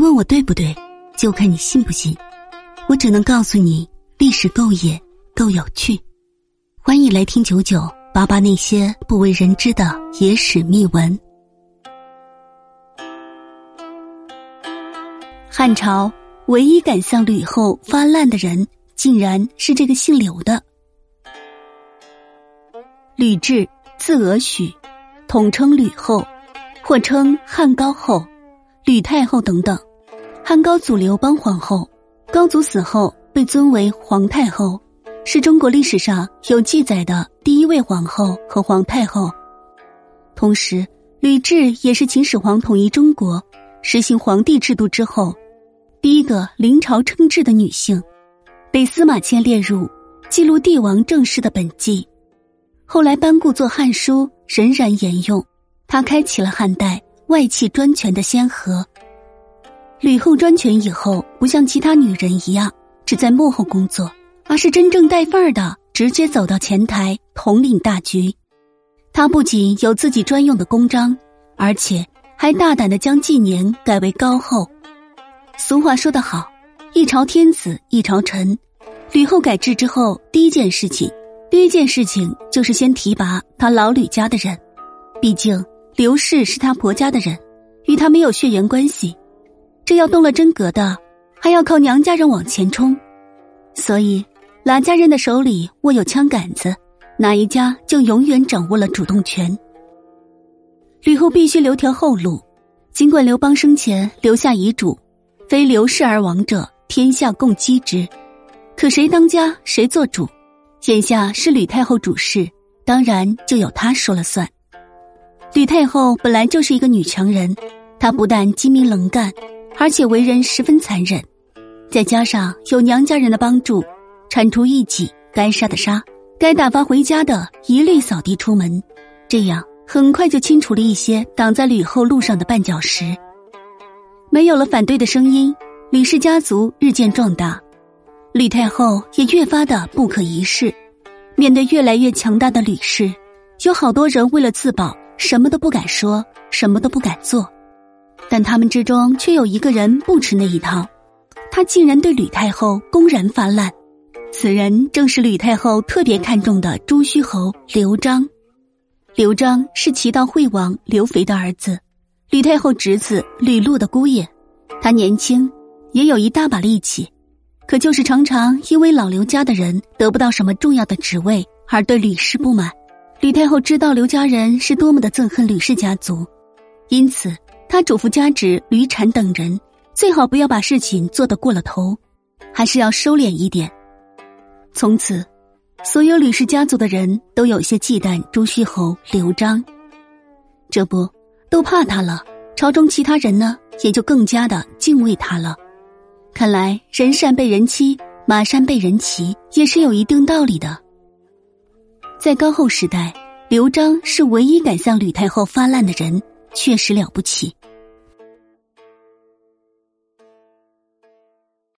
问我对不对，就看你信不信。我只能告诉你，历史够野，够有趣。欢迎来听九九八八那些不为人知的野史秘闻。汉朝唯一敢向吕后发难的人，竟然是这个姓刘的吕雉，字娥许，统称吕后，或称汉高后。吕太后等等，汉高祖刘邦皇后，高祖死后被尊为皇太后，是中国历史上有记载的第一位皇后和皇太后。同时，吕雉也是秦始皇统一中国、实行皇帝制度之后第一个临朝称制的女性，被司马迁列入记录帝王政事的本纪，后来班固作《汉书》仍然沿用。她开启了汉代。外戚专权的先河，吕后专权以后，不像其他女人一样只在幕后工作，而是真正带范儿的，直接走到前台统领大局。她不仅有自己专用的公章，而且还大胆的将纪年改为高后。俗话说得好，一朝天子一朝臣。吕后改制之后，第一件事情，第一件事情就是先提拔她老吕家的人，毕竟。刘氏是她婆家的人，与她没有血缘关系。这要动了真格的，还要靠娘家人往前冲。所以，兰家人的手里握有枪杆子，哪一家就永远掌握了主动权。吕后必须留条后路。尽管刘邦生前留下遗嘱，非刘氏而亡者，天下共击之。可谁当家，谁做主？眼下是吕太后主事，当然就由她说了算。吕太后本来就是一个女强人，她不但精明能干，而且为人十分残忍。再加上有娘家人的帮助，铲除异己，该杀的杀，该打发回家的一律扫地出门。这样很快就清除了一些挡在吕后路上的绊脚石。没有了反对的声音，吕氏家族日渐壮大，吕太后也越发的不可一世。面对越来越强大的吕氏，有好多人为了自保。什么都不敢说，什么都不敢做，但他们之中却有一个人不吃那一套，他竟然对吕太后公然发难。此人正是吕太后特别看重的朱虚侯刘璋。刘璋是齐悼惠王刘肥的儿子，吕太后侄子吕禄的姑爷。他年轻，也有一大把力气，可就是常常因为老刘家的人得不到什么重要的职位，而对吕氏不满。吕太后知道刘家人是多么的憎恨吕氏家族，因此他嘱咐家侄吕产等人，最好不要把事情做得过了头，还是要收敛一点。从此，所有吕氏家族的人都有些忌惮朱虚侯刘璋，这不都怕他了？朝中其他人呢，也就更加的敬畏他了。看来人善被人欺，马善被人骑，也是有一定道理的。在高后时代，刘璋是唯一敢向吕太后发难的人，确实了不起。